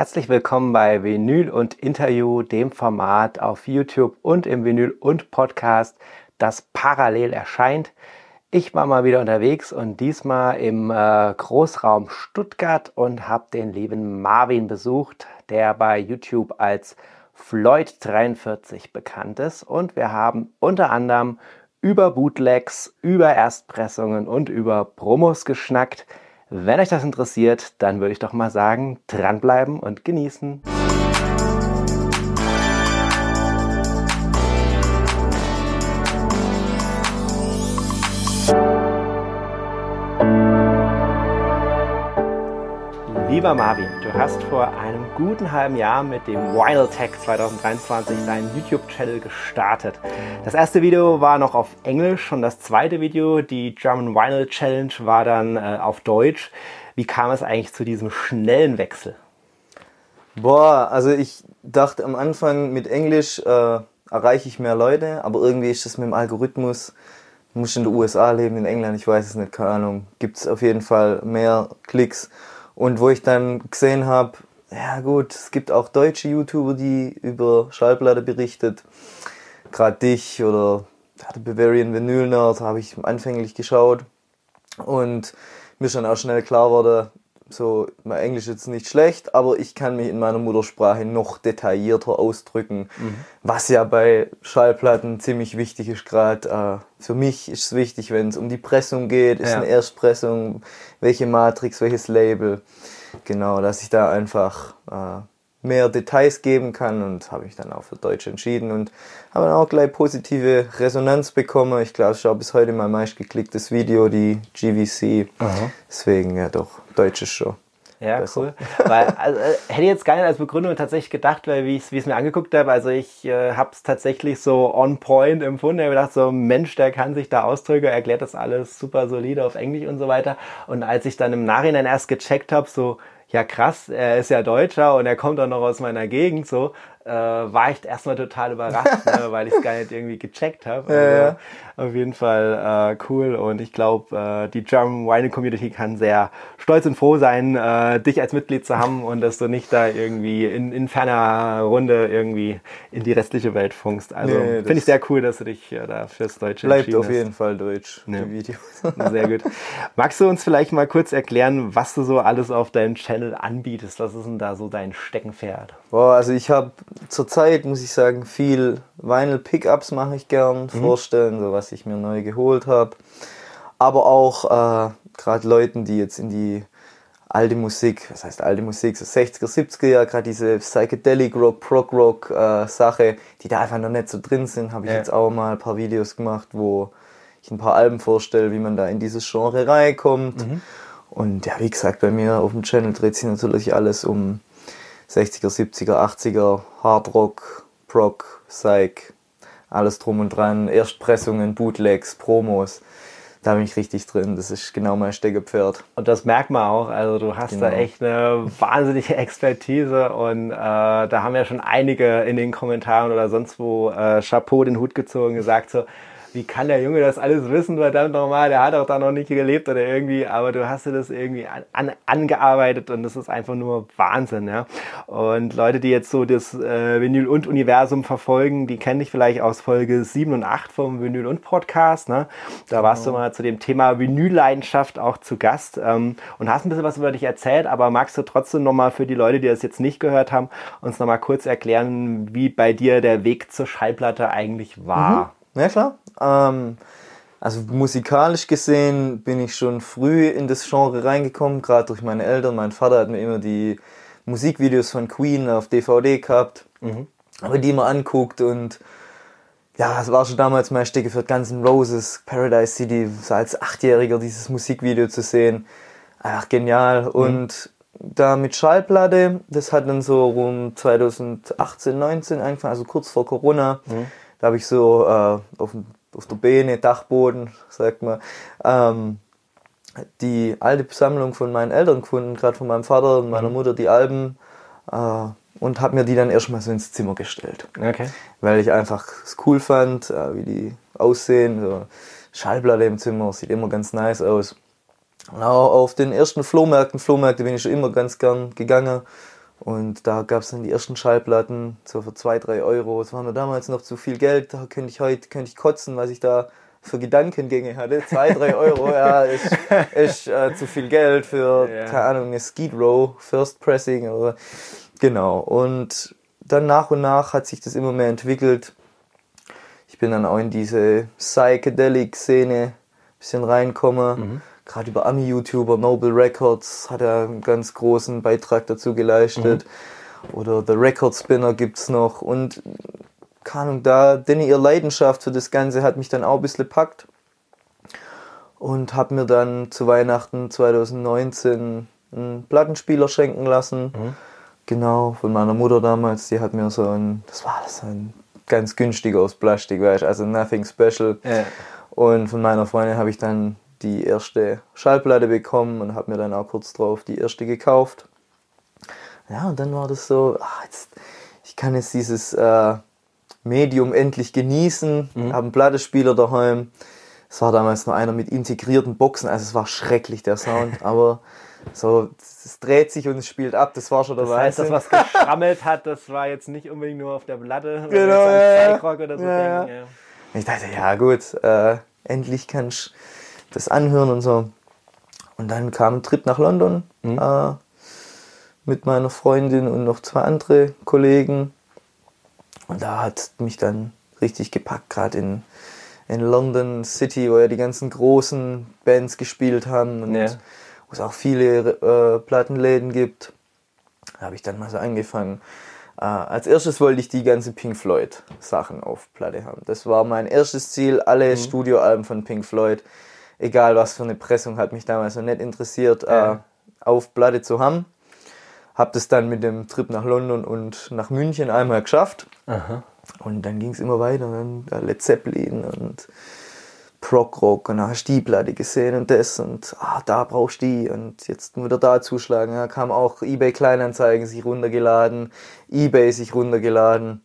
Herzlich willkommen bei Vinyl und Interview, dem Format auf YouTube und im Vinyl und Podcast, das parallel erscheint. Ich war mal wieder unterwegs und diesmal im äh, Großraum Stuttgart und habe den lieben Marvin besucht, der bei YouTube als Floyd43 bekannt ist. Und wir haben unter anderem über Bootlegs, über Erstpressungen und über Promos geschnackt. Wenn euch das interessiert, dann würde ich doch mal sagen, dranbleiben und genießen. Lieber Marvin, du hast vor einem guten halben Jahr mit dem Tech 2023 deinen YouTube-Channel gestartet. Das erste Video war noch auf Englisch und das zweite Video, die German Vinyl Challenge, war dann äh, auf Deutsch. Wie kam es eigentlich zu diesem schnellen Wechsel? Boah, also ich dachte am Anfang mit Englisch äh, erreiche ich mehr Leute, aber irgendwie ist das mit dem Algorithmus, muss in den USA leben, in England, ich weiß es nicht, keine Ahnung, gibt es auf jeden Fall mehr Klicks. Und wo ich dann gesehen habe, ja gut, es gibt auch deutsche YouTuber, die über Schallplatte berichtet. Gerade dich oder der Bavarian Vinyl Nerd habe ich anfänglich geschaut. Und mir dann auch schnell klar wurde, so, mein Englisch ist nicht schlecht, aber ich kann mich in meiner Muttersprache noch detaillierter ausdrücken, mhm. was ja bei Schallplatten ziemlich wichtig ist gerade. Äh, für mich ist es wichtig, wenn es um die Pressung geht, ist ja. eine Erstpressung, welche Matrix, welches Label. Genau, dass ich da einfach äh, mehr Details geben kann und habe ich dann auch für Deutsch entschieden und habe dann auch gleich positive Resonanz bekommen. Ich glaube, es ist auch bis heute mein meistgeklicktes Video, die GVC. Aha. Deswegen ja doch, Deutsch ist schon. Ja, besser. cool. Weil, also, äh, hätte ich jetzt gar nicht als Begründung tatsächlich gedacht, weil wie ich es mir angeguckt habe, also ich äh, habe es tatsächlich so on point empfunden. Ich habe gedacht, so Mensch, der kann sich da ausdrücken, erklärt das alles super solide auf Englisch und so weiter. Und als ich dann im Nachhinein erst gecheckt habe, so ja krass, er ist ja Deutscher und er kommt auch noch aus meiner Gegend, so, äh, war ich erstmal total überrascht, ne, weil ich es gar nicht irgendwie gecheckt habe. Also, ja, Auf jeden Fall äh, cool und ich glaube, äh, die German Wine Community kann sehr stolz und froh sein, äh, dich als Mitglied zu haben und dass du nicht da irgendwie in, in ferner Runde irgendwie in die restliche Welt funkst. Also nee, finde ich sehr cool, dass du dich äh, da fürs Deutsche Bleibt auf jeden Fall Deutsch, ne. die Videos. Sehr gut. Magst du uns vielleicht mal kurz erklären, was du so alles auf deinem Channel anbietest? Was ist denn da so dein Steckenpferd? Boah, also ich habe zurzeit, muss ich sagen, viel Vinyl-Pickups mache ich gern, mhm. vorstellen, so was ich mir neu geholt habe. Aber auch äh, gerade Leuten, die jetzt in die alte Musik, was heißt alte Musik, so 60er, 70er Jahre, gerade diese Psychedelic Rock, Prog Rock äh, Sache, die da einfach noch nicht so drin sind, habe ich ja. jetzt auch mal ein paar Videos gemacht, wo ich ein paar Alben vorstelle, wie man da in dieses Genre reinkommt. Mhm. Und ja, wie gesagt, bei mir auf dem Channel dreht sich natürlich alles um 60er, 70er, 80er, Hardrock, Prog, Psych, alles drum und dran, Erstpressungen, Bootlegs, Promos. Da bin ich richtig drin. Das ist genau mein Steckepferd. Und das merkt man auch. Also du hast genau. da echt eine wahnsinnige Expertise und äh, da haben ja schon einige in den Kommentaren oder sonst wo äh, Chapeau den Hut gezogen, gesagt so, wie kann der Junge das alles wissen, verdammt nochmal, der hat auch da noch nicht gelebt oder irgendwie, aber du hast dir das irgendwie an, an, angearbeitet und das ist einfach nur Wahnsinn, ja. Und Leute, die jetzt so das äh, Vinyl und Universum verfolgen, die kennen dich vielleicht aus Folge 7 und 8 vom Vinyl und Podcast, ne? Da warst du mal zu dem Thema Vinylleidenschaft auch zu Gast ähm, und hast ein bisschen was über dich erzählt, aber magst du trotzdem nochmal für die Leute, die das jetzt nicht gehört haben, uns nochmal kurz erklären, wie bei dir der Weg zur Schallplatte eigentlich war? Mhm. Ja, klar. Ähm, also musikalisch gesehen bin ich schon früh in das Genre reingekommen, gerade durch meine Eltern. Mein Vater hat mir immer die Musikvideos von Queen auf DVD gehabt, mhm. aber die immer anguckt und ja, es war schon damals mein Stecke für Guns N' Roses, Paradise City, so als Achtjähriger dieses Musikvideo zu sehen. Einfach genial. Mhm. Und da mit Schallplatte, das hat dann so um 2018, 19 angefangen, also kurz vor Corona. Mhm. Da habe ich so äh, auf dem auf der Beine, Dachboden, sagt man, ähm, die alte Sammlung von meinen Eltern gefunden, gerade von meinem Vater und meiner mhm. Mutter, die Alben, äh, und habe mir die dann erstmal so ins Zimmer gestellt. Okay. Weil ich einfach es cool fand, äh, wie die aussehen. So Schallplatte im Zimmer, sieht immer ganz nice aus. Und auch auf den ersten Flohmärkten, Flohmärkte bin ich schon immer ganz gern gegangen. Und da gab es dann die ersten Schallplatten, so für zwei, drei Euro. Das war mir damals noch zu viel Geld, da könnte ich heute könnte ich kotzen, was ich da für Gedankengänge hatte. Zwei, drei Euro, ja, ist, ist äh, zu viel Geld für, ja. keine Ahnung, eine Skid Row, First Pressing oder genau. Und dann nach und nach hat sich das immer mehr entwickelt. Ich bin dann auch in diese Psychedelic-Szene ein bisschen reinkomme. Mhm. Gerade über Ami-YouTuber, Noble Records hat er einen ganz großen Beitrag dazu geleistet. Mhm. Oder The Record Spinner gibt's noch. Und keine Ahnung, da, denn ihre Leidenschaft für das Ganze hat mich dann auch ein bisschen packt. Und habe mir dann zu Weihnachten 2019 einen Plattenspieler schenken lassen. Mhm. Genau, von meiner Mutter damals. Die hat mir so ein, das war so ein ganz günstiger aus Plastik, weißt also nothing special. Ja. Und von meiner Freundin habe ich dann die erste Schallplatte bekommen und habe mir dann auch kurz drauf die erste gekauft. Ja, und dann war das so, ach, jetzt, ich kann jetzt dieses äh, Medium endlich genießen, mhm. habe einen Plattenspieler daheim. Es war damals nur einer mit integrierten Boxen, also es war schrecklich der Sound, aber so, es dreht sich und es spielt ab, das war schon der Das heißt, das, was geschrammelt hat, das war jetzt nicht unbedingt nur auf der Platte, genau, ja, oder so. Ja, ja. Ich dachte, ja gut, äh, endlich kannst du das anhören und so. Und dann kam ein Trip nach London mhm. äh, mit meiner Freundin und noch zwei andere Kollegen. Und da hat mich dann richtig gepackt, gerade in, in London City, wo ja die ganzen großen Bands gespielt haben und ja. wo es auch viele äh, Plattenläden gibt. Da habe ich dann mal so angefangen. Äh, als erstes wollte ich die ganzen Pink Floyd Sachen auf Platte haben. Das war mein erstes Ziel, alle mhm. Studioalben von Pink Floyd, egal was für eine Pressung, hat mich damals noch nicht interessiert, ja. äh, auf Platte zu haben. Habe das dann mit dem Trip nach London und nach München einmal geschafft. Aha. Und dann ging es immer weiter. Dann Led Zeppelin und Prog Rock und dann hast du die Platte gesehen und das und ah, da brauchst du die und jetzt wieder da zuschlagen. Da kam auch eBay Kleinanzeigen sich runtergeladen, eBay sich runtergeladen.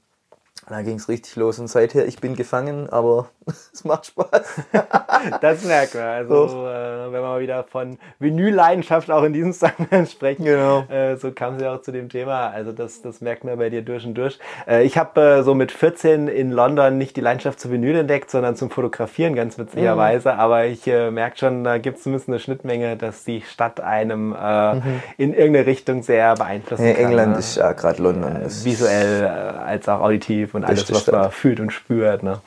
Da ging es richtig los und seither, ich bin gefangen, aber es macht Spaß. das merkt man. Also, äh, wenn wir mal wieder von Vinylleidenschaft auch in diesem Zusammenhang sprechen, genau. äh, so kam sie auch zu dem Thema. Also, das, das merkt man bei dir durch und durch. Äh, ich habe äh, so mit 14 in London nicht die Leidenschaft zu Vinyl entdeckt, sondern zum Fotografieren, ganz witzigerweise. Mhm. Aber ich äh, merke schon, da gibt es zumindest eine Schnittmenge, dass die Stadt einem äh, mhm. in irgendeine Richtung sehr beeinflussen ja, kann. England ne? ist ja gerade London. visuell als auch auditiv und alles, was man fühlt und spürt. Ne?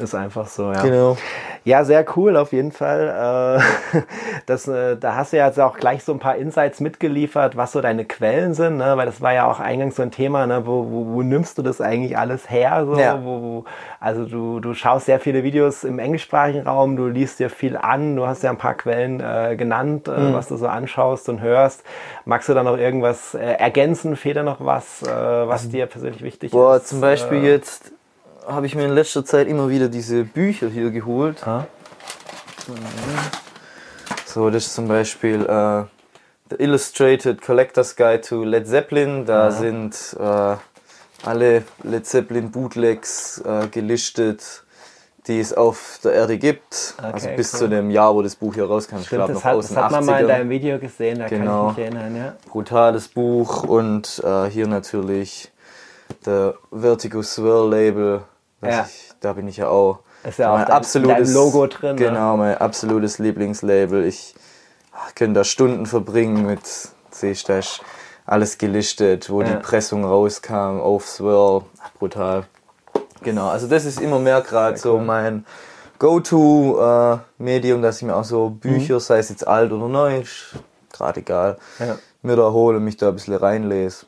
Ist einfach so, ja. Genau. Ja, sehr cool auf jeden Fall. Äh, das, äh, da hast du ja jetzt auch gleich so ein paar Insights mitgeliefert, was so deine Quellen sind, ne? weil das war ja auch eingangs so ein Thema, ne? wo, wo, wo nimmst du das eigentlich alles her? So? Ja. Wo, wo, also du, du schaust sehr viele Videos im englischsprachigen Raum, du liest dir viel an, du hast ja ein paar Quellen äh, genannt, äh, mhm. was du so anschaust und hörst. Magst du da noch irgendwas äh, ergänzen? Fehlt da noch was, äh, was also, dir persönlich wichtig boah, ist? Boah, zum Beispiel jetzt habe ich mir in letzter Zeit immer wieder diese Bücher hier geholt. Ah. So, das ist zum Beispiel äh, The Illustrated Collector's Guide to Led Zeppelin. Da ah. sind äh, alle Led Zeppelin Bootlegs äh, gelistet, die es auf der Erde gibt. Okay, also bis cool. zu dem Jahr, wo das Buch hier rauskam. Stimmt, ich glaube noch hat, aus den Das hat man mal in deinem Video gesehen, da genau. kann ich mich erinnern. Ja. Brutales Buch und äh, hier natürlich der Vertigo Swirl Label ja. Ich, da bin ich ja auch. Ist ja auch mein dein, absolutes Logo drin. Ne? Genau, mein absolutes Lieblingslabel. Ich könnte da Stunden verbringen mit, da alles gelistet, wo ja. die Pressung rauskam, auf Swirl. Brutal. Genau, also das ist immer mehr gerade so cool. mein Go-To-Medium, äh, dass ich mir auch so Bücher, mhm. sei es jetzt alt oder neu, gerade egal, ja. mir da hole und mich da ein bisschen reinlese.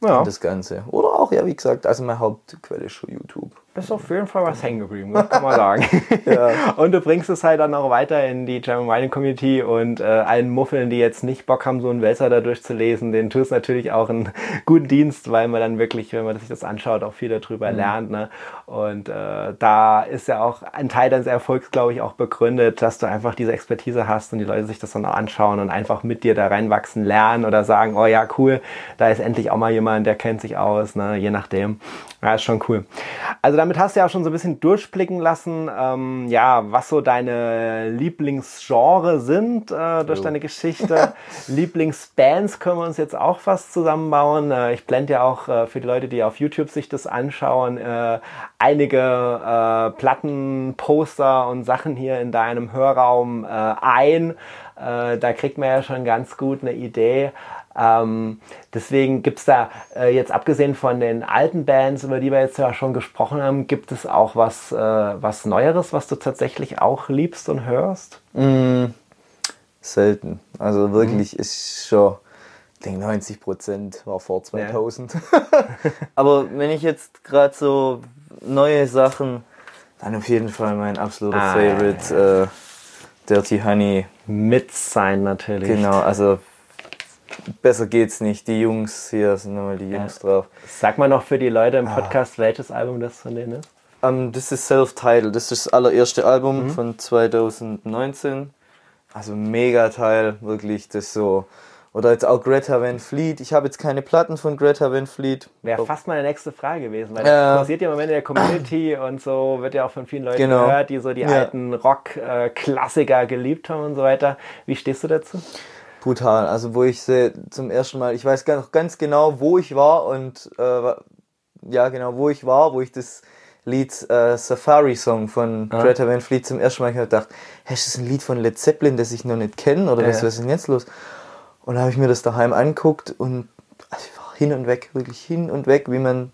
Ja. Das Ganze. Oder auch, ja, wie gesagt, also meine Hauptquelle ist schon YouTube ist auf jeden Fall was hängen geblieben, kann man sagen. ja. Und du bringst es halt dann auch weiter in die German Mining Community und äh, allen Muffeln, die jetzt nicht Bock haben, so einen Wälzer da durchzulesen, den tust natürlich auch einen guten Dienst, weil man dann wirklich, wenn man sich das anschaut, auch viel darüber mhm. lernt. Ne? Und äh, da ist ja auch ein Teil deines Erfolgs, glaube ich, auch begründet, dass du einfach diese Expertise hast und die Leute sich das dann auch anschauen und einfach mit dir da reinwachsen lernen oder sagen, oh ja, cool, da ist endlich auch mal jemand, der kennt sich aus, ne? je nachdem. Ja, ist schon cool. Also damit hast du ja auch schon so ein bisschen durchblicken lassen, ähm, ja, was so deine Lieblingsgenre sind äh, durch oh. deine Geschichte. Lieblingsbands können wir uns jetzt auch was zusammenbauen. Äh, ich blende ja auch äh, für die Leute, die auf YouTube sich das anschauen, äh, einige äh, Platten, Poster und Sachen hier in deinem Hörraum äh, ein. da kriegt man ja schon ganz gut eine Idee. Ähm, deswegen gibt es da äh, jetzt abgesehen von den alten Bands, über die wir jetzt ja schon gesprochen haben, gibt es auch was, äh, was Neueres, was du tatsächlich auch liebst und hörst? Mm, selten. Also wirklich mhm. ist schon, ich denke 90 Prozent war vor 2000. Ja. Aber wenn ich jetzt gerade so neue Sachen, dann auf jeden Fall mein absoluter ah, Favorite, ja, ja. Äh, Dirty Honey. Mit sein natürlich. Genau, also besser geht's nicht. Die Jungs hier sind nochmal die Jungs ja. drauf. Sag mal noch für die Leute im ah. Podcast, ah. welches Album das von denen ist. Um, ähm, das ist Self-Titled. Das ist das allererste Album mhm. von 2019. Also mega Teil, wirklich. Das so. Oder jetzt auch Greta Van Fleet. Ich habe jetzt keine Platten von Greta Van Fleet. Wäre fast meine nächste Frage gewesen, weil das passiert ja im Moment in der Community und so wird ja auch von vielen Leuten genau. gehört, die so die ja. alten Rock-Klassiker äh, geliebt haben und so weiter. Wie stehst du dazu? Brutal. Also wo ich sie zum ersten Mal, ich weiß noch ganz genau, wo ich war und äh, ja genau, wo ich war, wo ich das Lied äh, Safari Song von ah. Greta Van Fleet zum ersten Mal gehört dachte, hey, ist das ein Lied von Led Zeppelin, das ich noch nicht kenne oder ja, was, was ist denn jetzt los? Und dann habe ich mir das daheim anguckt und also ich war hin und weg, wirklich hin und weg, wie man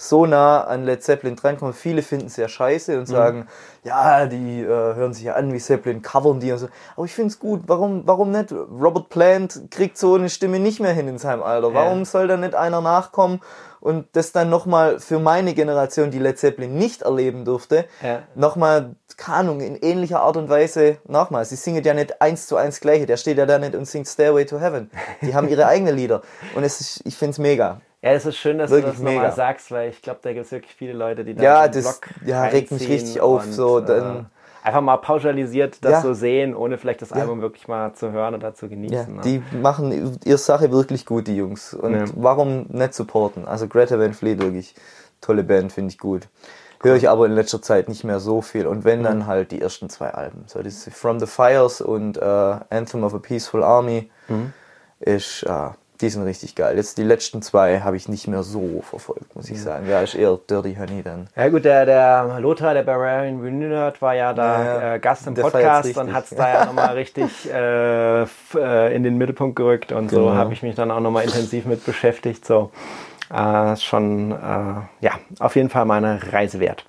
so nah an Led Zeppelin drankommen. Viele finden es ja scheiße und mhm. sagen, ja, die äh, hören sich ja an wie Zeppelin, covern die und so. Aber ich finde es gut. Warum, warum nicht? Robert Plant kriegt so eine Stimme nicht mehr hin in seinem Alter. Warum ja. soll da nicht einer nachkommen und das dann nochmal für meine Generation, die Led Zeppelin nicht erleben durfte, ja. nochmal, keine Ahnung, in ähnlicher Art und Weise nochmal. Sie singen ja nicht eins zu eins gleiche. Der steht ja da nicht und singt Stairway to Heaven. Die haben ihre eigenen Lieder. Und es ist, ich finde es mega. Ja, es ist schön, dass wirklich du das nochmal sagst, weil ich glaube, da gibt es wirklich viele Leute, die da ja, das Blog ja, regt mich richtig auf. Und, so, dann, äh, einfach mal pauschalisiert das ja. so sehen, ohne vielleicht das ja. Album wirklich mal zu hören oder zu genießen. Ja, ne? Die machen ihre Sache wirklich gut, die Jungs. Und warum nicht supporten? Also Greta Van Fleet, wirklich tolle Band, finde ich gut. Höre ich aber in letzter Zeit nicht mehr so viel. Und wenn, dann halt die ersten zwei Alben. So, das ist From the Fires und äh, Anthem of a Peaceful Army mhm. ist... Äh, die sind richtig geil. Jetzt die letzten zwei habe ich nicht mehr so verfolgt, muss ich sagen. Ja, ist eher Dirty Honey dann. Ja gut, der, der Lothar, der Barbarian Renewed, war ja da ja, äh, Gast im Podcast und hat es da ja nochmal richtig äh, äh, in den Mittelpunkt gerückt und genau. so habe ich mich dann auch nochmal intensiv mit beschäftigt. So, äh, schon, äh, ja, auf jeden Fall meine Reise wert.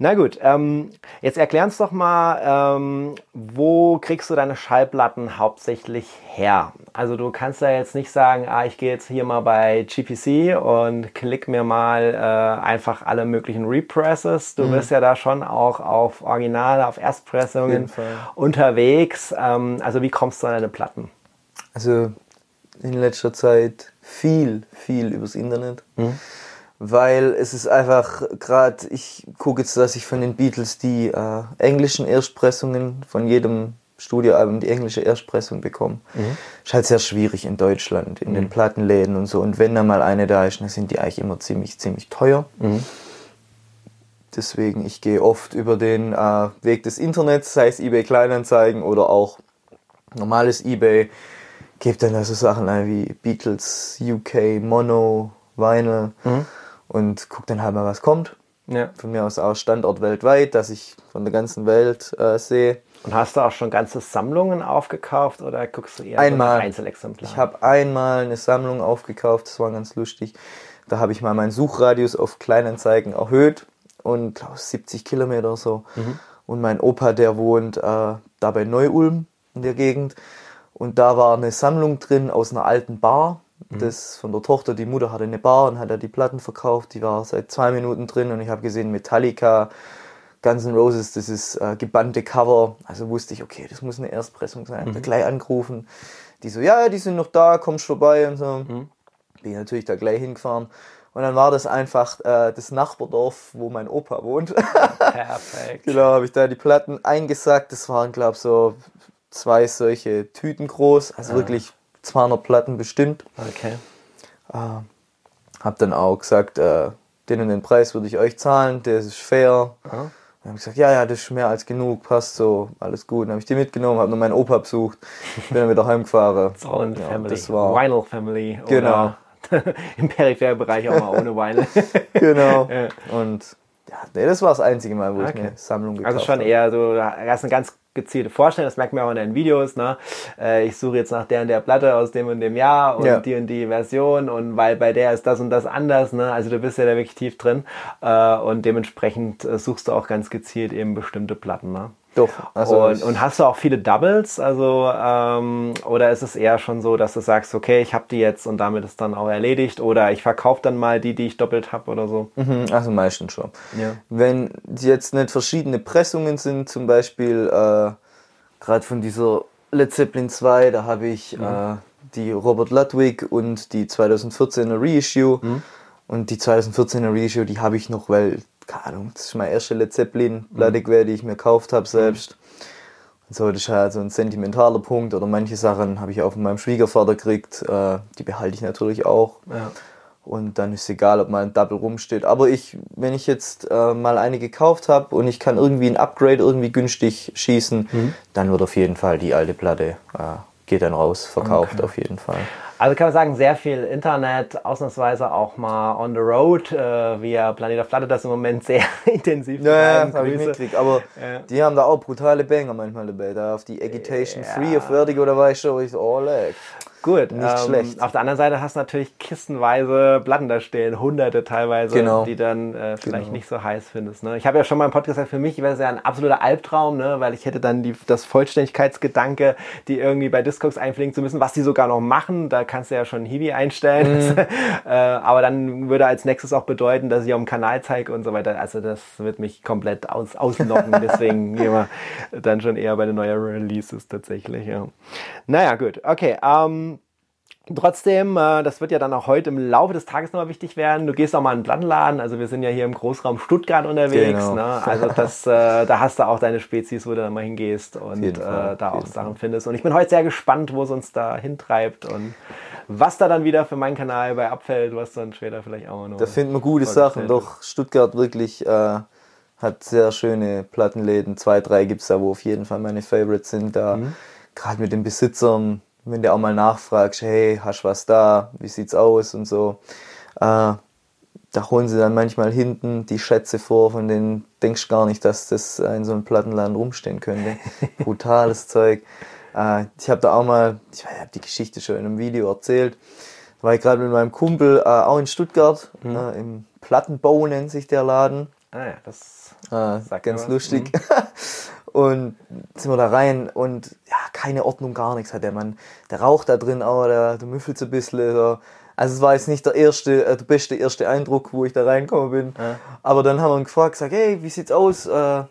Na gut, ähm, jetzt erklär uns doch mal, ähm, wo kriegst du deine Schallplatten hauptsächlich her? Also du kannst da jetzt nicht sagen, ah, ich gehe jetzt hier mal bei GPC und klick mir mal äh, einfach alle möglichen Represses. Du mhm. bist ja da schon auch auf Originale, auf Erstpressungen unterwegs. Ähm, also wie kommst du an deine Platten? Also in letzter Zeit viel, viel übers Internet. Mhm weil es ist einfach gerade, ich gucke jetzt, dass ich von den Beatles die äh, englischen Erstpressungen von jedem Studioalbum die englische Erstpressung bekomme. Mhm. Ist halt sehr schwierig in Deutschland, in mhm. den Plattenläden und so. Und wenn da mal eine da ist, dann sind die eigentlich immer ziemlich, ziemlich teuer. Mhm. Deswegen, ich gehe oft über den äh, Weg des Internets, sei es eBay Kleinanzeigen oder auch normales eBay, gebe dann also Sachen ein wie Beatles, UK, Mono, Vinyl. Mhm und guck dann halt mal, was kommt. Ja. Von mir aus auch Standort weltweit, dass ich von der ganzen Welt äh, sehe. Und hast du auch schon ganze Sammlungen aufgekauft oder guckst du eher einmal, Einzelexemplare? Ich habe einmal eine Sammlung aufgekauft, das war ganz lustig. Da habe ich mal meinen Suchradius auf Kleinanzeigen erhöht und glaube 70 Kilometer so. Mhm. Und mein Opa, der wohnt äh, da bei Neu-Ulm in der Gegend. Und da war eine Sammlung drin aus einer alten Bar. Das von der Tochter, die Mutter hatte eine Bar und hat da die Platten verkauft. Die war seit zwei Minuten drin und ich habe gesehen Metallica, Guns N' Roses, das ist äh, gebannte Cover. Also wusste ich, okay, das muss eine Erstpressung sein. Mhm. Da gleich angerufen. Die so, ja, die sind noch da, kommst vorbei und so. Mhm. Bin natürlich da gleich hingefahren. Und dann war das einfach äh, das Nachbardorf, wo mein Opa wohnt. Perfekt. genau, habe ich da die Platten eingesackt. Das waren, glaube ich, so zwei solche Tüten groß. Also ja. wirklich 200 Platten bestimmt. Okay. Äh, hab dann auch gesagt, äh, den und den Preis würde ich euch zahlen, der ist fair. Ja. Dann habe ich gesagt, ja, ja, das ist mehr als genug, passt so, alles gut. Dann habe ich die mitgenommen, habe noch meinen Opa besucht, bin dann wieder heimgefahren. Sound ja, Family, das war Vinyl Family. Genau. Im peripheren Bereich auch mal ohne Vinyl. genau. Und ja, nee, das war das einzige Mal, wo ich Okay. eine Sammlung gekauft Also schon habe. eher so, da hast eine ganz gezielte Vorstellung, das merkt man auch in deinen Videos, ne? Äh, Ich suche jetzt nach der und der Platte aus dem und dem Jahr und Ja. die und die Version und weil bei der ist das und das anders, ne? Also du bist ja da wirklich tief drin äh, und dementsprechend äh, suchst du auch ganz gezielt eben bestimmte Platten, ne? Doch. Also und, und hast du auch viele Doubles? Also, ähm, oder ist es eher schon so, dass du sagst, okay, ich habe die jetzt und damit ist dann auch erledigt oder ich verkaufe dann mal die, die ich doppelt habe oder so? Mhm, Also meistens schon. Ja. Wenn jetzt nicht verschiedene Pressungen sind, zum Beispiel äh, gerade von dieser Led Zeppelin 2, da habe ich äh, die Robert Ludwig und die 2014er Reissue. Und die 2014er Reissue, die habe ich noch, weil, keine Ahnung, das ist meine erste Led Zeppelin Platte gewesen, die ich mir gekauft habe selbst. Und so, das ist halt so ein sentimentaler Punkt. Oder manche Sachen habe ich auch von meinem Schwiegervater gekriegt, äh, die behalte ich natürlich auch. Ja. Und dann ist es egal, ob mal ein Double rumsteht. Aber ich, wenn ich jetzt äh, mal eine gekauft habe und ich kann irgendwie ein Upgrade irgendwie günstig schießen, Mhm. dann wird auf jeden Fall die alte Platte, äh, geht dann raus, verkauft auf jeden Fall. Also kann man sagen, sehr viel Internet, ausnahmsweise auch mal on the road, äh, via Planet of Platte, das im Moment sehr intensiv Ja, das habe ich mitgekriegt. Aber Ja. die haben da auch brutale Banger manchmal dabei. Da auf die Agitation Ja. Free auf Vertigo, da war ich schon, ich so, oh, leck. Gut, Nicht ähm, schlecht. Auf der anderen Seite hast du natürlich kistenweise Platten da stehen, hunderte teilweise, Genau. die dann äh, vielleicht Genau. nicht so heiß findest. Ne? Ich habe ja schon mal im Podcast gesagt, für mich wäre es ja ein absoluter Albtraum, ne? weil ich hätte dann die, das Vollständigkeitsgedanke, die irgendwie bei Discogs einpflegen zu müssen, was die sogar noch machen. Da kannst du ja schon Hiwi einstellen. Mhm. äh, aber dann würde als nächstes auch bedeuten, dass ich auf dem Kanal zeige und so weiter. Also das wird mich komplett aus, auslocken. Deswegen gehen wir dann schon eher bei den neuen Releases tatsächlich. Ja. Naja, gut. Okay. Ähm, Trotzdem, äh, das wird ja dann auch heute im Laufe des Tages nochmal wichtig werden. Du gehst auch mal in den Plattenladen. Also wir sind ja hier im Großraum Stuttgart unterwegs. Genau. Ne? Also das, äh, da hast du auch deine Spezies, wo du dann mal hingehst und äh, da auch Sachen findest. Und ich bin heute sehr gespannt, wo es uns da hintreibt und was da dann wieder für meinen Kanal bei abfällt, was dann später vielleicht auch noch. Da finden wir gute Sachen. Doch Stuttgart wirklich äh, hat sehr schöne Plattenläden. Zwei, drei gibt es da, wo auf jeden Fall meine Favorites sind. Da Mhm. gerade mit den Besitzern, wenn du auch mal nachfragst, hey, hast was da? Wie sieht's aus und so. Äh, da holen sie dann manchmal hinten die Schätze vor, von denen denkst du gar nicht, dass das in so einem Plattenladen rumstehen könnte. Brutales Zeug. Äh, ich habe da auch mal, ich habe die Geschichte schon in einem Video erzählt, war ich gerade mit meinem Kumpel äh, auch in Stuttgart, äh, im Plattenbau nennt sich der Laden. Ah ja, das Äh, ganz lustig. und sind wir da rein und ja, keine Ordnung, gar nichts hat der Mann. Der raucht da drin auch, der, der müffelt so ein bisschen. So. Also es war jetzt nicht der erste, äh, der beste erste Eindruck, wo ich da reingekommen bin. Aber dann haben wir ihn gefragt, gesagt, hey, wie sieht's aus? Äh,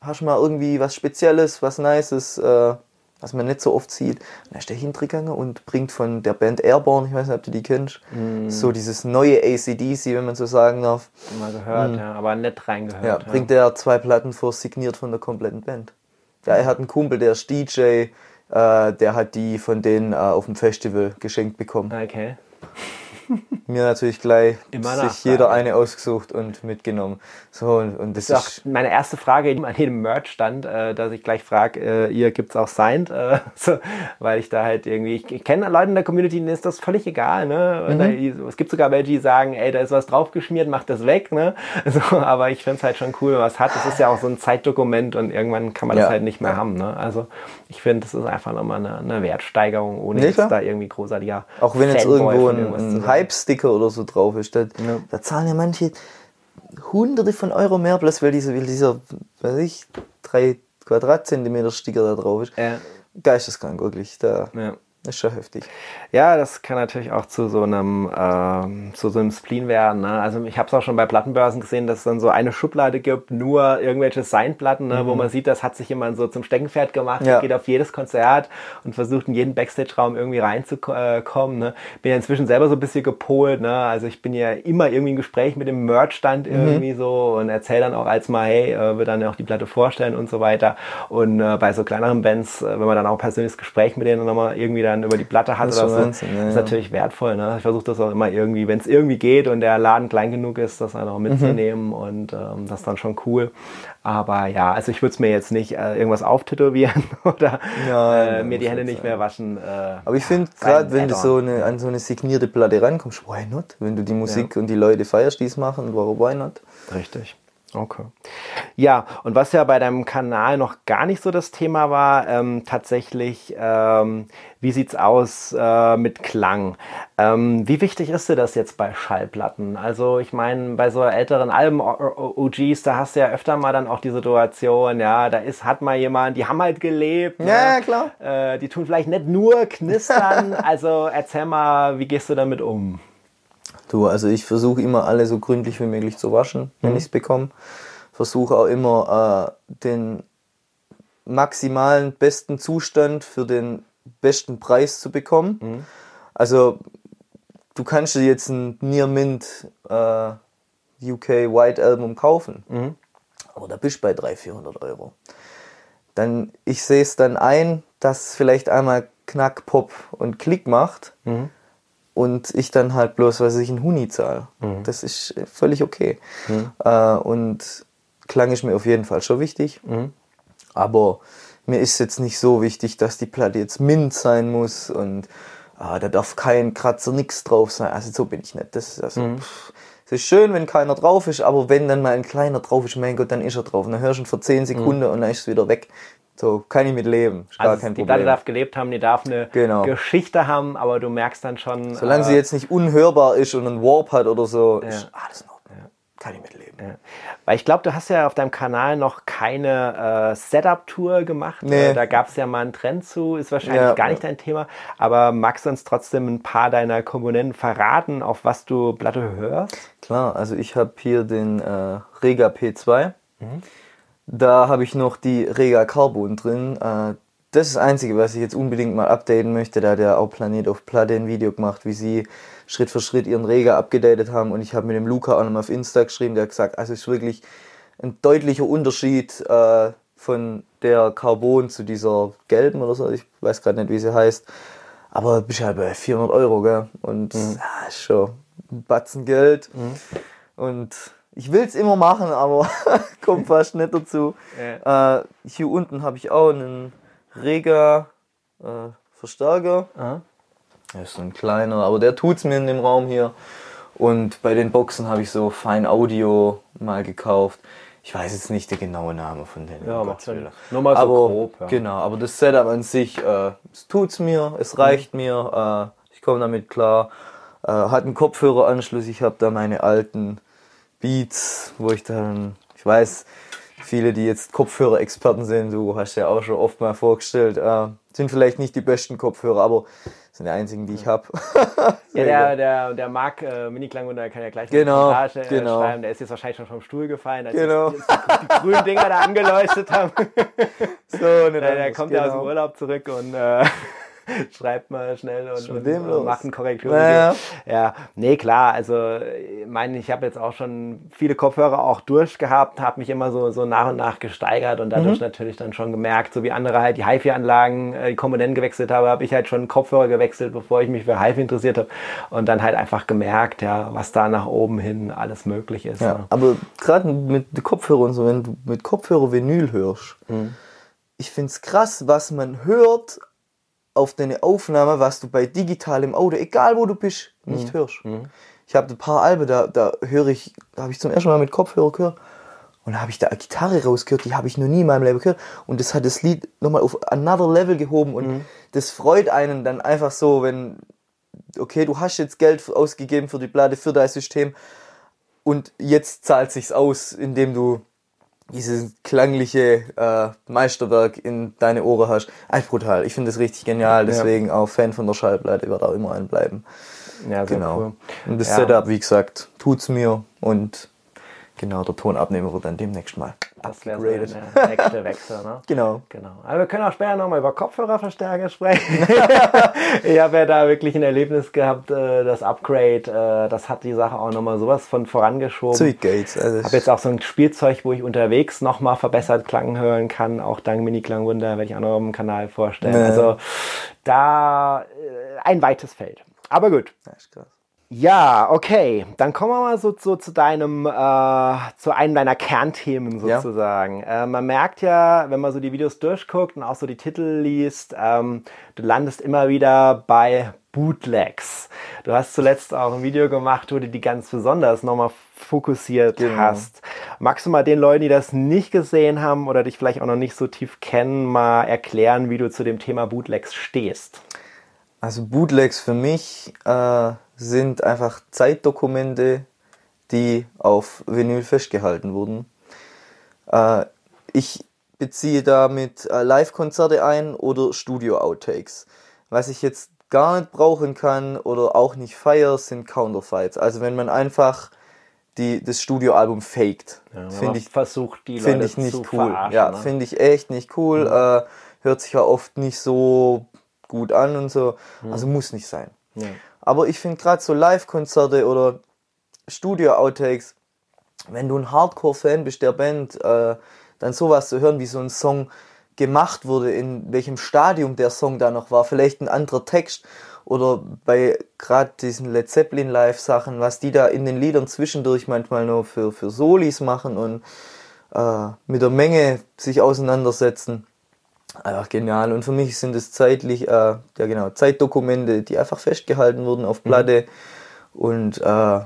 hast du mal irgendwie was Spezielles, was Nices, äh, was man nicht so oft sieht? Und dann ist der hintergegangen und bringt von der Band Airborne, ich weiß nicht, ob du die kennst, Mm. so dieses neue ACDC, wenn man so sagen darf. mal gehört, ja, aber nicht reingehört. Ja, bringt er zwei Platten vor, signiert von der kompletten Band. Ja, er hat einen Kumpel, der ist DJ, äh, der hat die von denen äh, auf dem Festival geschenkt bekommen. Okay. Mir natürlich gleich sich jeder eine ausgesucht und mitgenommen. So, und, und das Das ist auch meine erste Frage an jedem Merch-Stand, äh, dass ich gleich frage, äh, ihr gibt's auch Signed? Äh, so, weil ich da halt irgendwie, ich, ich kenne Leute in der Community, denen ist das völlig egal. Ne? Mhm. da, es gibt sogar welche, die sagen, ey, da ist was draufgeschmiert, macht das weg. Ne? So, aber ich finde es halt schon cool, wenn man was hat. Das ist ja auch so ein Zeitdokument und irgendwann kann man das Ja. halt nicht mehr haben. Ne? Also ich finde, das ist einfach nochmal eine, eine Wertsteigerung, ohne Nee, jetzt da irgendwie großartiger auch wenn jetzt Fanboy irgendwo von ein, ein sein. Hype-Sticker oder so drauf ist, da, da zahlen ja manche hunderte von Euro mehr, bloß weil dieser, weil dieser weiß ich, drei Quadratzentimeter Sticker da drauf ist. Ja. Geisteskrank, wirklich. Da Ja. Ist schon heftig. Ja, das kann natürlich auch zu so einem, ähm, zu so einem Spleen werden. Ne? Also ich habe es auch schon bei Plattenbörsen gesehen, dass es dann so eine Schublade gibt, nur irgendwelche Signplatten, ne, wo man sieht, das hat sich jemand so zum Steckenpferd gemacht, Mhm. Ja. geht auf jedes Konzert und versucht in jeden Backstage-Raum irgendwie reinzukommen. Ne? Bin ja inzwischen selber so ein bisschen gepolt. Ne? Also ich bin ja immer irgendwie im Gespräch mit dem Merch-Stand Mhm. irgendwie so und erzähle dann auch als mal, hey, äh, will dann auch die Platte vorstellen und so weiter. Und äh, bei so kleineren Bands, äh, wenn man dann auch ein persönliches Gespräch mit denen nochmal irgendwie dann dann über die Platte hat Das oder ist so, Wahnsinn, ja, ist ja. natürlich wertvoll. Ne? Ich versuche das auch immer irgendwie, wenn es irgendwie geht und der Laden klein genug ist, das einfach mitzunehmen und ähm, das ist dann schon cool. Aber ja, also ich würde es mir jetzt nicht äh, irgendwas auftätowieren oder Nein, äh, mir die Hände nicht nicht mehr waschen. Äh, Aber ich finde, gerade wenn du so eine, an so eine signierte Platte rankommst, why not? Wenn du die Musik und die Leute feierst, die es machen, why not? Richtig. Okay. Ja, und was ja bei deinem Kanal noch gar nicht so das Thema war, ähm, tatsächlich, ähm, wie sieht's aus äh, mit Klang? Ähm, wie wichtig ist dir das jetzt bei Schallplatten? Also ich meine, bei so älteren Alben OGs, da hast du ja öfter mal dann auch die Situation, ja, da ist, hat mal jemand, die haben halt gelebt. ne? Ja, ja, klar. Äh, die tun vielleicht nicht nur knistern. also erzähl mal, wie gehst du damit um? Du, also ich versuche immer alle so gründlich wie möglich zu waschen, wenn ich es bekomme. Versuche auch immer äh, den maximalen besten Zustand für den besten Preis zu bekommen. Also du kannst dir jetzt ein Near Mint äh, UK White Album kaufen, aber da bist du bei 300, 400 Euro. Dann ich sehe es dann ein, dass vielleicht einmal Knack, Pop und Klick macht und ich dann halt bloß, was ich, einen Huni zahle. Das ist äh, völlig okay. Äh, und Klang ist mir auf jeden Fall schon wichtig. Aber mir ist jetzt nicht so wichtig, dass die Platte jetzt mint sein muss und ah, da darf kein Kratzer, nix drauf sein. Also so bin ich nicht. Das ist also, pff, es ist schön, wenn keiner drauf ist, aber wenn dann mal ein kleiner drauf ist, mein Gott, dann ist er drauf. Und dann hörst du ihn für 10 Sekunden und dann ist es wieder weg. So, kann ich mit leben. Ist gar Also kein die Platte darf gelebt haben, die darf eine Genau. Geschichte haben, aber du merkst dann schon. Solange äh, sie jetzt nicht unhörbar ist und einen Warp hat oder so, Ja. ist alles in Ordnung. Kann ich mitleben. Ja. Weil ich glaube, du hast ja auf deinem Kanal noch keine äh, Setup-Tour gemacht. Nee. Äh, da gab es ja mal einen Trend zu, ist wahrscheinlich Ja. gar nicht dein Thema. Aber magst du uns trotzdem ein paar deiner Komponenten verraten, auf was du Platte hörst? Klar, also ich habe hier den äh, Rega P2. Da habe ich noch die Rega Carbon drin. Äh, das ist das Einzige, was ich jetzt unbedingt mal updaten möchte. Da hat der auch Planet auf Platte ein Video gemacht, wie sie Schritt für Schritt ihren Rega abgedatet haben. Und ich habe mit dem Luca auch nochmal auf Insta geschrieben, der hat gesagt, also es ist wirklich ein deutlicher Unterschied äh, von der Carbon zu dieser gelben oder so. Ich weiß gerade nicht, wie sie heißt. Aber bist halt bei 400 Euro, gell? Und ja, ist schon ein Batzen Geld. Und ich will es immer machen, aber kommt fast nicht dazu. Äh, hier unten habe ich auch einen Rega äh, Verstärker. Aha. Der ist so ein kleiner, aber der tut's mir in dem Raum hier. Und bei den Boxen habe ich so Fine Audio mal gekauft. Ich weiß jetzt nicht der genaue Name von denen. Ja, macht Sinn. Nur mal so aber, grob, ja. Genau, aber das Setup an sich, äh, es tut's mir, es reicht mir, äh, ich komme damit klar. Äh, hat einen Kopfhöreranschluss, ich habe da meine alten Beats, wo ich dann, ich weiß, viele, die jetzt Kopfhörer-Experten sind, du hast ja auch schon oft mal vorgestellt, äh, sind vielleicht nicht die besten Kopfhörer, aber sind die einzigen, die ich habe. Ja, der, der, der Marc äh, Miniklang und der kann ja gleich eine Genau, Kommentar äh, genau. schreiben. Der ist jetzt wahrscheinlich schon vom Stuhl gefallen, als Genau. die, die grünen Dinger da angeleuchtet haben. so, nicht Der, der anders, kommt ja aus dem genau. Urlaub zurück und äh, schreibt mal schnell und, und, macht ein Korrektur. Naja. Ja, nee, klar. Also, ich meine, ich habe jetzt auch schon viele Kopfhörer auch durchgehabt, habe mich immer so, so nach und nach gesteigert und Mhm. dadurch natürlich dann schon gemerkt, so wie andere halt die HiFi-Anlagen, äh, die Komponenten gewechselt habe, habe ich halt schon Kopfhörer gewechselt, bevor ich mich für HiFi interessiert habe und dann halt einfach gemerkt, ja, was da nach oben hin alles möglich ist. Ja, aber gerade mit Kopfhörer und so, wenn du mit Kopfhörer Vinyl hörst, Mhm. ich find's krass, was man hört auf deine Aufnahme, was du bei digitalem Audio, egal wo du bist, Mhm. nicht hörst. Ich habe ein paar Alben, da, da höre ich, da habe ich zum ersten Mal mit Kopfhörer gehört und da habe ich da eine Gitarre rausgehört, die habe ich noch nie in meinem Leben gehört und das hat das Lied nochmal auf another Level gehoben und Mhm. das freut einen dann einfach so, wenn, okay, du hast jetzt Geld ausgegeben für die Platte, für dein System, und jetzt zahlt sich's aus, indem du dieses klangliche äh, Meisterwerk in deine Ohren hast. Einfach brutal. Ich finde das richtig genial, deswegen auch Fan von der Schallplatte, wird auch immer ein bleiben. ja Genau. cool. Und das Ja. Setup, wie gesagt, tut's mir und Genau, der Tonabnehmer wird dann demnächst mal das wäre so der nächste Wechsel, ne? genau. genau. Aber wir können auch später nochmal über Kopfhörerverstärker sprechen. ich habe ja da wirklich ein Erlebnis gehabt, äh, das Upgrade, äh, das hat die Sache auch nochmal sowas von vorangeschoben. Sweet Gates. Also ich habe jetzt auch so ein Spielzeug, wo ich unterwegs nochmal verbessert Klang hören kann, auch dank Mini-Klangwunder, werde ich auch noch auf dem Kanal vorstellen. Nee. Also da äh, ein weites Feld. Aber gut. Das ist krass. Ja, okay. Dann kommen wir mal so, so zu deinem, äh, zu einem deiner Kernthemen sozusagen. Ja. Äh, man merkt ja, wenn man so die Videos durchguckt und auch so die Titel liest, ähm, du landest immer wieder bei Bootlegs. Du hast zuletzt auch ein Video gemacht, wo du die ganz besonders nochmal fokussiert genau. hast. Magst du mal den Leuten, die das nicht gesehen haben oder dich vielleicht auch noch nicht so tief kennen, mal erklären, wie du zu dem Thema Bootlegs stehst? Also Bootlegs für mich äh, sind einfach Zeitdokumente, die auf Vinyl festgehalten wurden. Äh, ich beziehe damit äh, Live-Konzerte ein oder Studio-Outtakes. Was ich jetzt gar nicht brauchen kann oder auch nicht feiere, sind Counterfights. Also wenn man einfach die, das Studioalbum faked. Ja, finde ich versucht die Leute ich nicht cool. Ja, ne? finde ich echt nicht cool. Mhm. Äh, hört sich ja oft nicht so gut an und so. Mhm. Also muss nicht sein. Ja. Aber ich finde gerade so Live-Konzerte oder Studio-Outtakes, wenn du ein Hardcore-Fan bist der Band, äh, dann sowas zu hören, wie so ein Song gemacht wurde, in welchem Stadium der Song da noch war, vielleicht ein anderer Text oder bei gerade diesen Led Zeppelin Live-Sachen, was die da in den Liedern zwischendurch manchmal nur für, für Solis machen und äh, mit der Menge sich auseinandersetzen. Einfach genial. Und für mich sind es zeitlich, äh, ja genau, Zeitdokumente, die einfach festgehalten wurden auf Platte. Mhm. Und äh,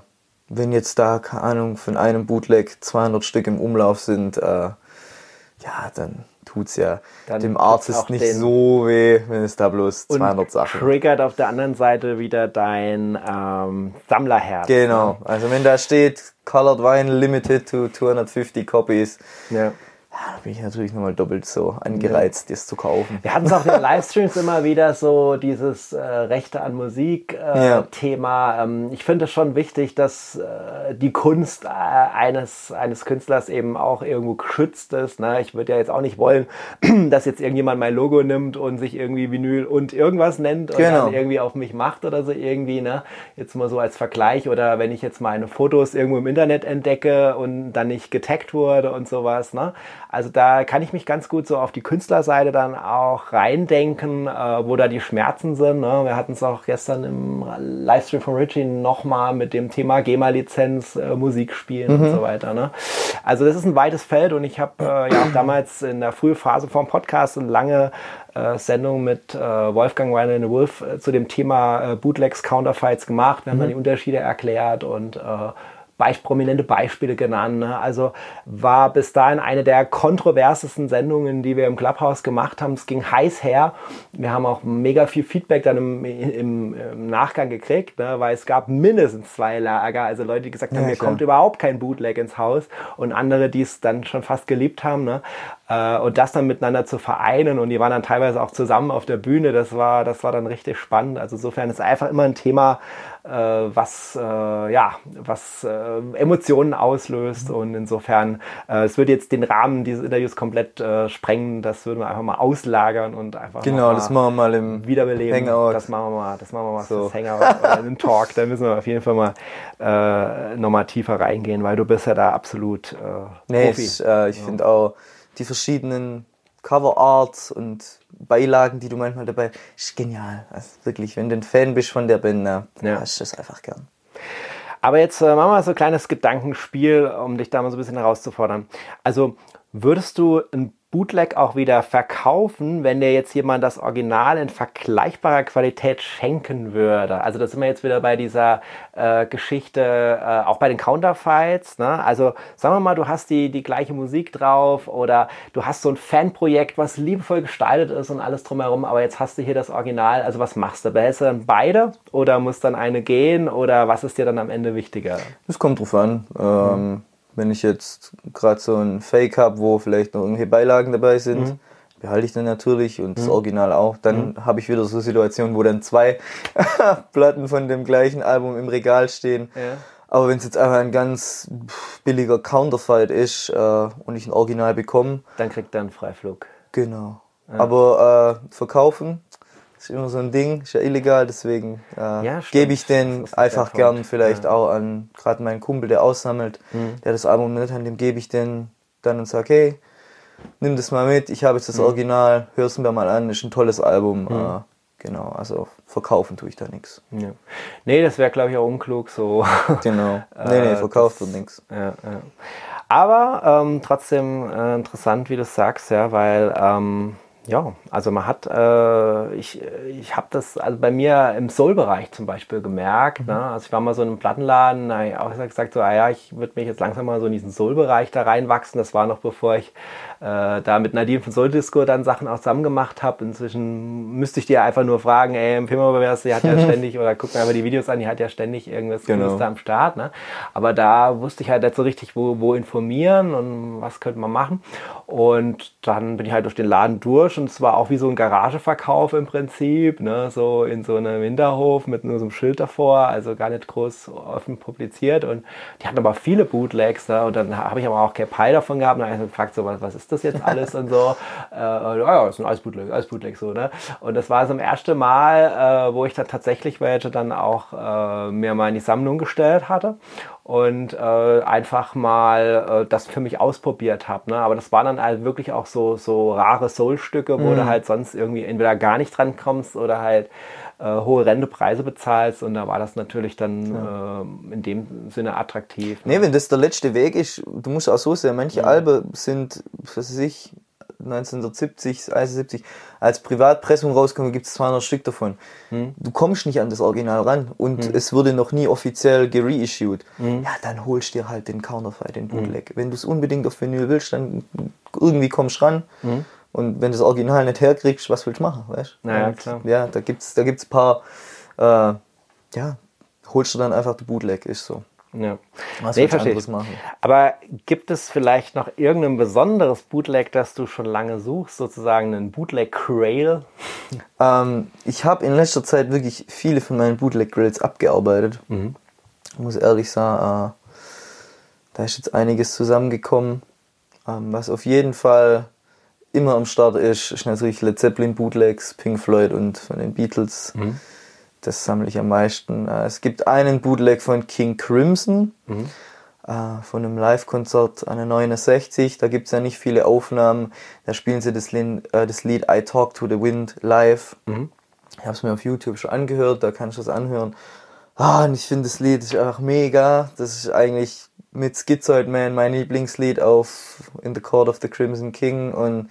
wenn jetzt da, keine Ahnung, von einem Bootleg 200 Stück im Umlauf sind, äh, ja, dann tut's ja dann dem Artist nicht so weh, wenn es da bloß 200 Sachen triggert auf der anderen Seite wieder dein ähm, Sammlerherz. Genau, also wenn da steht Colored Wine Limited to 250 Copies, ja ja, da bin ich natürlich nochmal doppelt so angereizt, ja. das zu kaufen. Wir hatten es auch in den Livestreams immer wieder so dieses äh, Rechte an Musik äh, ja. Ähm, ich finde es schon wichtig, dass äh, die Kunst äh, eines, eines Künstlers eben auch irgendwo geschützt ist. Ne? Ich würde ja jetzt auch nicht wollen, dass jetzt irgendjemand mein Logo nimmt und sich irgendwie Vinyl und irgendwas nennt und genau. dann irgendwie auf mich macht oder so irgendwie. Ne? Jetzt mal so als Vergleich oder wenn ich jetzt meine Fotos irgendwo im Internet entdecke und dann nicht getaggt wurde und sowas. Ne? Also da kann ich mich ganz gut so auf die Künstlerseite dann auch reindenken, äh, wo da die Schmerzen sind. Ne? Wir hatten es auch gestern im Livestream von Richie nochmal mit dem Thema GEMA-Lizenz, äh, Musik spielen mhm. und so weiter. Ne? Also das ist ein weites Feld und ich habe äh, ja auch damals in der frühen Phase vom Podcast eine lange äh, Sendung mit äh, Wolfgang Weiner in the Wolf äh, zu dem Thema Bootlegs, Counterfights gemacht. Wir haben mhm. dann die Unterschiede erklärt und Beisp prominente Beispiele genannt. Ne? Also war bis dahin eine der kontroversesten Sendungen, die wir im Clubhouse gemacht haben. Es ging heiß her. Wir haben auch mega viel Feedback dann im, im, im Nachgang gekriegt, ne? weil es gab mindestens zwei Lager. Also Leute, die gesagt haben, ja, mir kommt überhaupt kein Bootleg ins Haus und andere, die es dann schon fast geliebt haben. Ne? Äh, und das dann miteinander zu vereinen und die waren dann teilweise auch zusammen auf der Bühne, das war, das war dann richtig spannend. Also insofern ist einfach immer ein Thema, was, äh, ja, was äh, Emotionen auslöst und insofern, äh, es würde jetzt den Rahmen dieses Interviews komplett äh, sprengen, das würden wir einfach mal auslagern und einfach Genau, das machen wir mal im Wiederbeleben. Hangout. Das machen wir mal, das machen wir mal so. Hangout oder im Talk, da müssen wir auf jeden Fall mal äh, nochmal tiefer reingehen, weil du bist ja da absolut äh, nee, Profi. Ich, äh, ich ja. finde auch, die verschiedenen Cover Arts und Beilagen, die du manchmal dabei, ist genial. Also wirklich, wenn du ein Fan bist von der Band, na, ja. hast du das einfach gern. Aber jetzt äh, machen wir mal so ein kleines Gedankenspiel, um dich da mal so ein bisschen herauszufordern. Also würdest du ein Bootleg auch wieder verkaufen, wenn dir jetzt jemand das Original in vergleichbarer Qualität schenken würde. Also da sind wir jetzt wieder bei dieser äh, Geschichte, äh, auch bei den Counterfights. Ne? Also sagen wir mal, du hast die, die gleiche Musik drauf oder du hast so ein Fanprojekt, was liebevoll gestaltet ist und alles drumherum, aber jetzt hast du hier das Original. Also was machst du? Behältst du dann beide oder muss dann eine gehen oder was ist dir dann am Ende wichtiger? Das kommt drauf an. Ähm, mhm wenn ich jetzt gerade so ein Fake habe, wo vielleicht noch irgendwelche Beilagen dabei sind, mhm. behalte ich dann natürlich und das mhm. Original auch. Dann mhm. habe ich wieder so Situationen, wo dann zwei Platten von dem gleichen Album im Regal stehen. Ja. Aber wenn es jetzt einfach ein ganz billiger Counterfeit ist äh, und ich ein Original bekomme. Dann kriegt er einen Freiflug. Genau. Ja. Aber äh, verkaufen ist immer so ein Ding, ist ja illegal, deswegen äh, ja, gebe ich den einfach gern vielleicht ja. auch an gerade meinen Kumpel, der aussammelt, mhm. der das Album nicht hat, dem gebe ich den dann und sage, hey, nimm das mal mit, ich habe jetzt das mhm. Original, hör es mir mal an, ist ein tolles Album. Mhm. Äh, genau, also verkaufen tue ich da nichts. Ja. Nee, das wäre glaube ich auch unklug so. Genau. Nee, nee, äh, verkauft wird nichts. Ja, ja. Aber ähm, trotzdem äh, interessant, wie du sagst, ja, weil ähm, ja, also man hat, äh, ich, ich habe das also bei mir im Soul-Bereich zum Beispiel gemerkt. Mhm. Ne? Also ich war mal so in einem Plattenladen, da ich auch gesagt, so, ah ja, ich würde mich jetzt langsam mal so in diesen Soul-Bereich da reinwachsen. Das war noch bevor ich äh, da mit Nadine von Soul Disco dann Sachen auch zusammen gemacht habe. Inzwischen müsste ich dir einfach nur fragen, ey, empfehl mal was, die hat ja ständig, oder guck mir einfach die Videos an, die hat ja ständig irgendwas genau. Da am Start. Ne? Aber da wusste ich halt nicht so richtig, wo, wo informieren und was könnte man machen. Und dann bin ich halt durch den Laden durch und es war auch wie so ein Garageverkauf im Prinzip, ne? so in so einem Hinterhof mit nur so einem Schild davor, also gar nicht groß offen publiziert. Und die hatten aber viele Bootlegs da ne? und dann habe ich aber auch kein Pie davon gehabt und dann habe ich gefragt, so, was, was ist das jetzt alles und so. Äh, ja, das ist ein Eisbootleg, Eisbootleg so, ne? Und das war so das erste Mal, äh, wo ich dann tatsächlich welche dann auch äh, mir mal in die Sammlung gestellt hatte und äh, einfach mal äh, das für mich ausprobiert habe. Ne? Aber das waren dann halt wirklich auch so, so rare Soul-Stücke, wo mhm. du halt sonst irgendwie entweder gar nicht dran kommst oder halt äh, hohe Rentepreise bezahlst und da war das natürlich dann ja. äh, in dem Sinne attraktiv. Ne? Nee, wenn das der letzte Weg ist, du musst auch so sehen, manche ja. Alben sind, was weiß ich, 1970, 71, als Privatpressung rauskommen, gibt es 200 Stück davon. Hm. Du kommst nicht an das Original ran und hm. es wurde noch nie offiziell gereissued. Hm. Ja, dann holst du dir halt den Counterfeit, den Bootleg. Hm. Wenn du es unbedingt auf Vinyl willst, dann irgendwie kommst du ran. Hm. Und wenn du das Original nicht herkriegst, was willst du machen, weißt Naja, klar. Ja, da gibt's, da gibt's paar, äh, ja, holst du dann einfach die Bootleg, ist so. Ja. Was nee, verstehe ich. Machen? Aber gibt es vielleicht noch irgendein besonderes Bootleg, das du schon lange suchst, sozusagen einen Bootleg-Grail? Ähm, ich habe in letzter Zeit wirklich viele von meinen Bootleg-Grails abgearbeitet. Mhm. Ich muss ehrlich sagen, äh, da ist jetzt einiges zusammengekommen. Ähm, was auf jeden Fall immer am Start ist, ist natürlich Led Zeppelin Bootlegs, Pink Floyd und von den Beatles. Mhm das sammle ich am meisten. Äh, es gibt einen Bootleg von King Crimson, mhm. äh, von einem Live-Konzert an der 69. Da gibt es ja nicht viele Aufnahmen. Da spielen sie das, Lied, äh, das Lied I Talk to the Wind live. Mhm. Ich habe es mir auf YouTube schon angehört, da kannst du es anhören. Ah, und ich finde das Lied ist einfach mega. Das ist eigentlich mit Schizoid Man mein Lieblingslied auf In the Court of the Crimson King und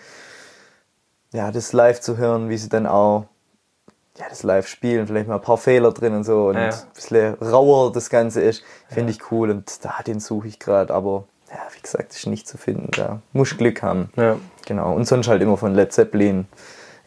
ja, das live zu hören, wie sie dann auch ja, das live spielen, vielleicht mal ein paar Fehler drin und so und ja. ein bisschen rauer das Ganze ist, finde ja. ich cool und da den suche ich gerade, aber ja, wie gesagt, ist nicht zu finden, da muss Glück haben. Ja. Genau, und sonst halt immer von Led Zeppelin,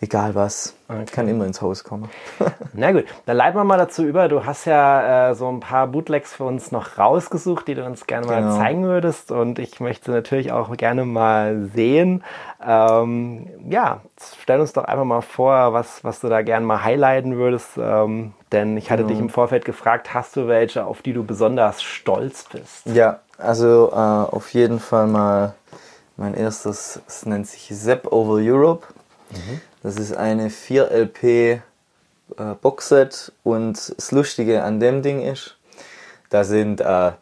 egal was. Okay. Kann immer ins Haus kommen. Na gut, dann leiten wir mal dazu über. Du hast ja äh, so ein paar Bootlegs für uns noch rausgesucht, die du uns gerne genau. mal zeigen würdest. Und ich möchte natürlich auch gerne mal sehen. Ähm, ja, stell uns doch einfach mal vor, was, was du da gerne mal highlighten würdest. Ähm, denn ich hatte genau. dich im Vorfeld gefragt, hast du welche, auf die du besonders stolz bist? Ja, also äh, auf jeden Fall mal mein erstes, es nennt sich Zap Over Europe. Mhm. Das ist eine 4LP äh, Boxset und das Lustige an dem Ding ist, da sind äh,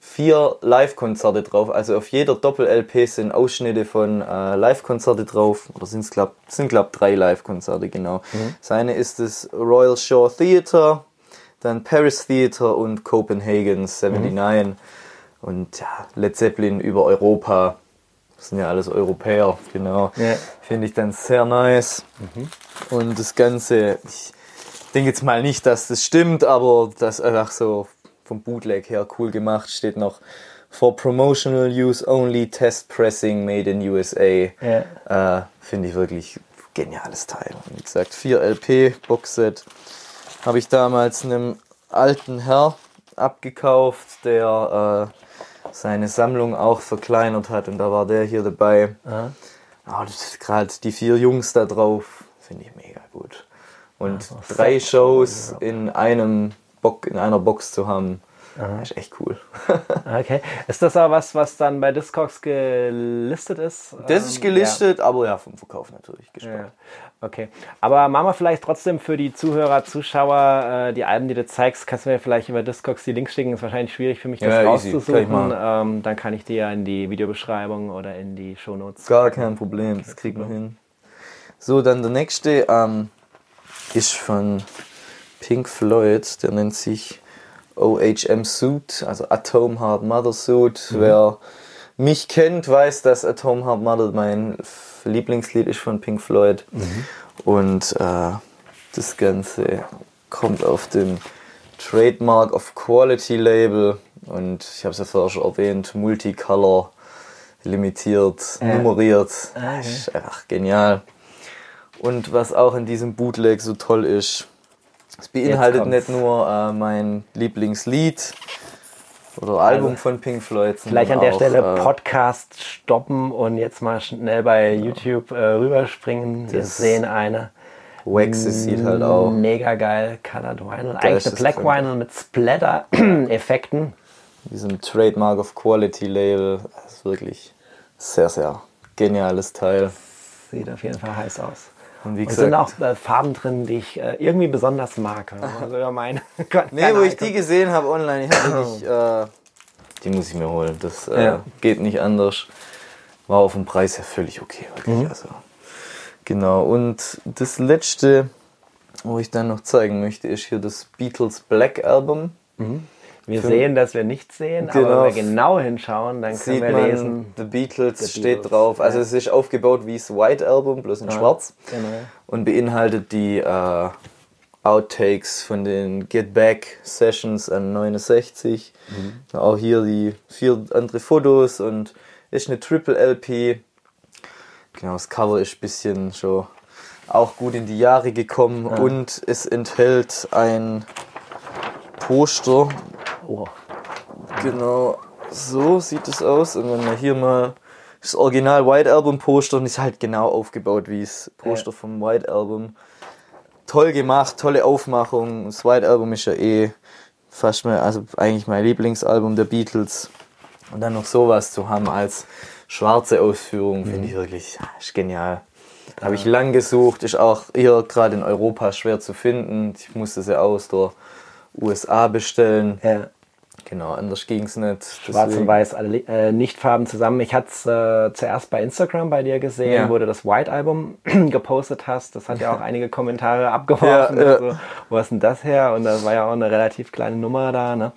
vier Live-Konzerte drauf. Also auf jeder Doppel-LP sind Ausschnitte von äh, Live-Konzerte drauf. Oder sind's glaub, sind glaube drei Live-Konzerte, genau. Mhm. Seine ist das Royal Shore Theatre, dann Paris Theatre und Copenhagen 79. Mhm. Und ja, Led Zeppelin über Europa das sind ja alles Europäer, genau. Ja. Finde ich dann sehr nice. Mhm. Und das Ganze, ich denke jetzt mal nicht, dass das stimmt, aber das einfach so vom Bootleg her cool gemacht, steht noch for promotional use only test pressing made in USA. Ja. Äh, Finde ich wirklich geniales Teil. Und wie gesagt, 4 LP Boxset habe ich damals einem alten Herr abgekauft, der äh, seine Sammlung auch verkleinert hat und da war der hier dabei. Oh, Gerade die vier Jungs da drauf finde ich mega gut. Und ja, drei Shows in einem Bock, in einer Box zu haben, Aha. ist echt cool. okay. Ist das aber was, was dann bei Discogs gelistet ist? Das ist ähm, gelistet, ja. aber ja, vom Verkauf natürlich gespannt. Ja. Okay. Aber machen wir vielleicht trotzdem für die Zuhörer, Zuschauer, äh, die Alben, die du zeigst, kannst du mir vielleicht über Discogs die Links schicken. Ist wahrscheinlich schwierig für mich, das ja, rauszusuchen. Kann ähm, dann kann ich dir ja in die Videobeschreibung oder in die Shownotes. Gar kein Problem, das kriegen wir hin. So, dann der nächste ähm, ist von Pink Floyd, der nennt sich OHM Suit, also Atom Heart Mother Suit. Mhm. Wer mich kennt, weiß, dass Atom Heart Mother mein Lieblingslied ist von Pink Floyd. Mhm. Und äh, das Ganze kommt auf dem Trademark of Quality Label. Und ich habe es ja vorher schon erwähnt, Multicolor, limitiert, ja. nummeriert. Okay. Ist einfach genial. Und was auch in diesem Bootleg so toll ist, es beinhaltet nicht nur äh, mein Lieblingslied, oder Album also, von Pink Floyd. Vielleicht an der auch, Stelle äh, Podcast stoppen und jetzt mal schnell bei ja. YouTube äh, rüberspringen. Wir sehen eine. Wax sieht halt auch. Mega geil, Colored Vinyl. Eigentlich eine Black Vinyl mit Splatter-Effekten. Diesem Trademark of Quality Label. Das ist wirklich sehr, sehr geniales Teil. Sieht auf jeden Fall heiß aus. Und wie gesagt, und sind auch äh, Farben drin, die ich äh, irgendwie besonders mag. Also meine. nee, wo ich die gesehen habe online, ich habe nicht, äh, die muss ich mir holen. Das äh, ja. geht nicht anders. War auf dem Preis ja völlig okay, wirklich. Mhm. Also, genau. Und das letzte, wo ich dann noch zeigen möchte, ist hier das Beatles Black Album. Mhm. Wir sehen, dass wir nichts sehen, genau. aber wenn wir genau hinschauen, dann können wir lesen. The Beatles The steht Beatles. drauf. Also ja. es ist aufgebaut wie das White Album, bloß in ja. schwarz. Genau. Und beinhaltet die äh, Outtakes von den Get Back Sessions an 69. Mhm. Auch hier die vier andere Fotos und ist eine Triple LP. Genau, das Cover ist ein bisschen schon auch gut in die Jahre gekommen ja. und es enthält ein Poster Oh. Genau, so sieht es aus. Und wenn man hier mal das Original White Album Poster und ist halt genau aufgebaut wie das Poster ja. vom White Album. Toll gemacht, tolle Aufmachung. Das White Album ist ja eh fast mal, also eigentlich mein Lieblingsalbum der Beatles. Und dann noch sowas zu haben als schwarze Ausführung, finde mhm. ich wirklich ist genial. Ja. Habe ich lang gesucht, ist auch hier gerade in Europa schwer zu finden. Ich musste sie aus der USA bestellen. Ja. Genau, anders ging es nicht. Schwarz deswegen. und Weiß, alle äh, Nichtfarben zusammen. Ich hatte es äh, zuerst bei Instagram bei dir gesehen, ja. wo du das White Album gepostet hast. Das hat ja auch einige Kommentare abgeworfen. Ja, ja. Also, wo ist denn das her? Und da war ja auch eine relativ kleine Nummer da. Ne?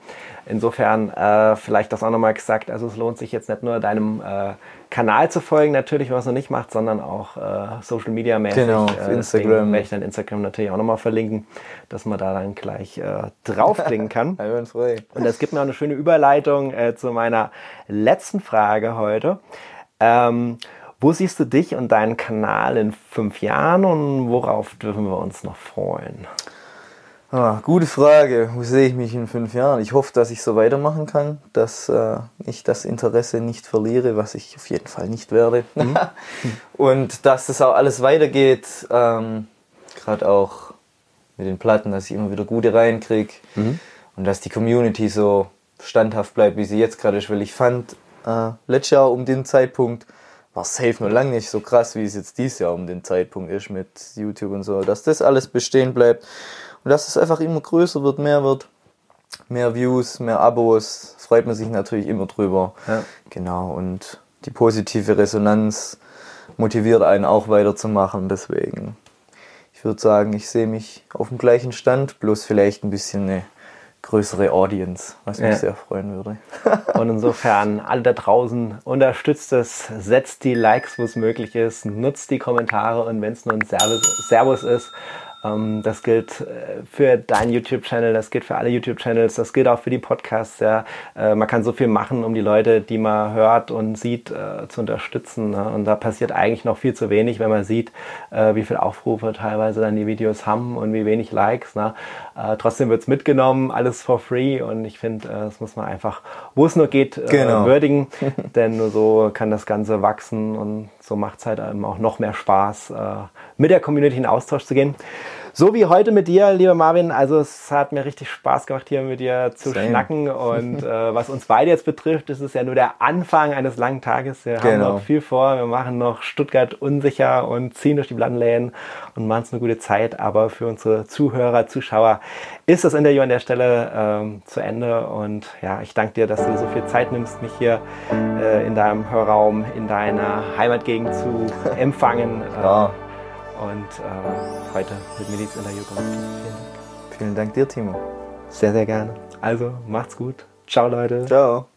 Insofern äh, vielleicht das auch nochmal gesagt. Also es lohnt sich jetzt nicht nur deinem äh, Kanal zu folgen, natürlich, was er nicht macht, sondern auch äh, Social Media mäßig. Genau, auf äh, Instagram. werde ich dann Instagram natürlich auch nochmal verlinken, dass man da dann gleich äh, draufklicken kann. Und das gibt mir auch eine schöne Überleitung äh, zu meiner letzten Frage heute. Ähm, wo siehst du dich und deinen Kanal in fünf Jahren und worauf dürfen wir uns noch freuen? Ah, gute Frage. Wo sehe ich mich in fünf Jahren? Ich hoffe, dass ich so weitermachen kann, dass äh, ich das Interesse nicht verliere, was ich auf jeden Fall nicht werde. Mhm. und dass das auch alles weitergeht, ähm, gerade auch mit den Platten, dass ich immer wieder gute reinkriege mhm. und dass die Community so standhaft bleibt, wie sie jetzt gerade ist, weil ich fand, äh, letztes Jahr um den Zeitpunkt war safe noch lange nicht so krass, wie es jetzt dieses Jahr um den Zeitpunkt ist mit YouTube und so, dass das alles bestehen bleibt und dass es einfach immer größer wird, mehr wird. Mehr Views, mehr Abos, freut man sich natürlich immer drüber. Ja. Genau, und die positive Resonanz motiviert einen auch weiterzumachen. Deswegen, ich würde sagen, ich sehe mich auf dem gleichen Stand, bloß vielleicht ein bisschen eine größere Audience, was mich ja. sehr freuen würde. Und insofern, alle da draußen, unterstützt es, setzt die Likes, wo es möglich ist, nutzt die Kommentare und wenn es nur ein Servus, Servus ist, das gilt äh, für deinen YouTube-Channel, das gilt für alle YouTube-Channels, das gilt auch für die Podcasts. Ja. Äh, man kann so viel machen, um die Leute, die man hört und sieht, äh, zu unterstützen. Ne? Und da passiert eigentlich noch viel zu wenig, wenn man sieht, wie viele Aufrufe teilweise dann die Videos haben und wie wenig Likes. Ne? Trotzdem wird es mitgenommen, alles for free. Und ich finde, das muss man einfach, wo es nur geht, genau. würdigen. Denn nur so kann das Ganze wachsen und so macht es halt auch noch mehr Spaß, mit der Community in Austausch zu gehen. So wie heute mit dir, lieber Marvin. Also es hat mir richtig Spaß gemacht, hier mit dir zu Same. schnacken. Und äh, was uns beide jetzt betrifft, ist es ja nur der Anfang eines langen Tages. Wir genau. haben noch viel vor. Wir machen noch Stuttgart unsicher und ziehen durch die Plattenläden und machen es eine gute Zeit. Aber für unsere Zuhörer, Zuschauer ist das Interview an der Stelle ähm, zu Ende. Und ja, ich danke dir, dass du so viel Zeit nimmst, mich hier äh, in deinem Hörraum, in deiner Heimatgegend zu empfangen. Ja. Und äh, heute mit mir dieses Interview gemacht Vielen Dank. Vielen Dank dir, Timo. Sehr, sehr gerne. Also, macht's gut. Ciao, Leute. Ciao.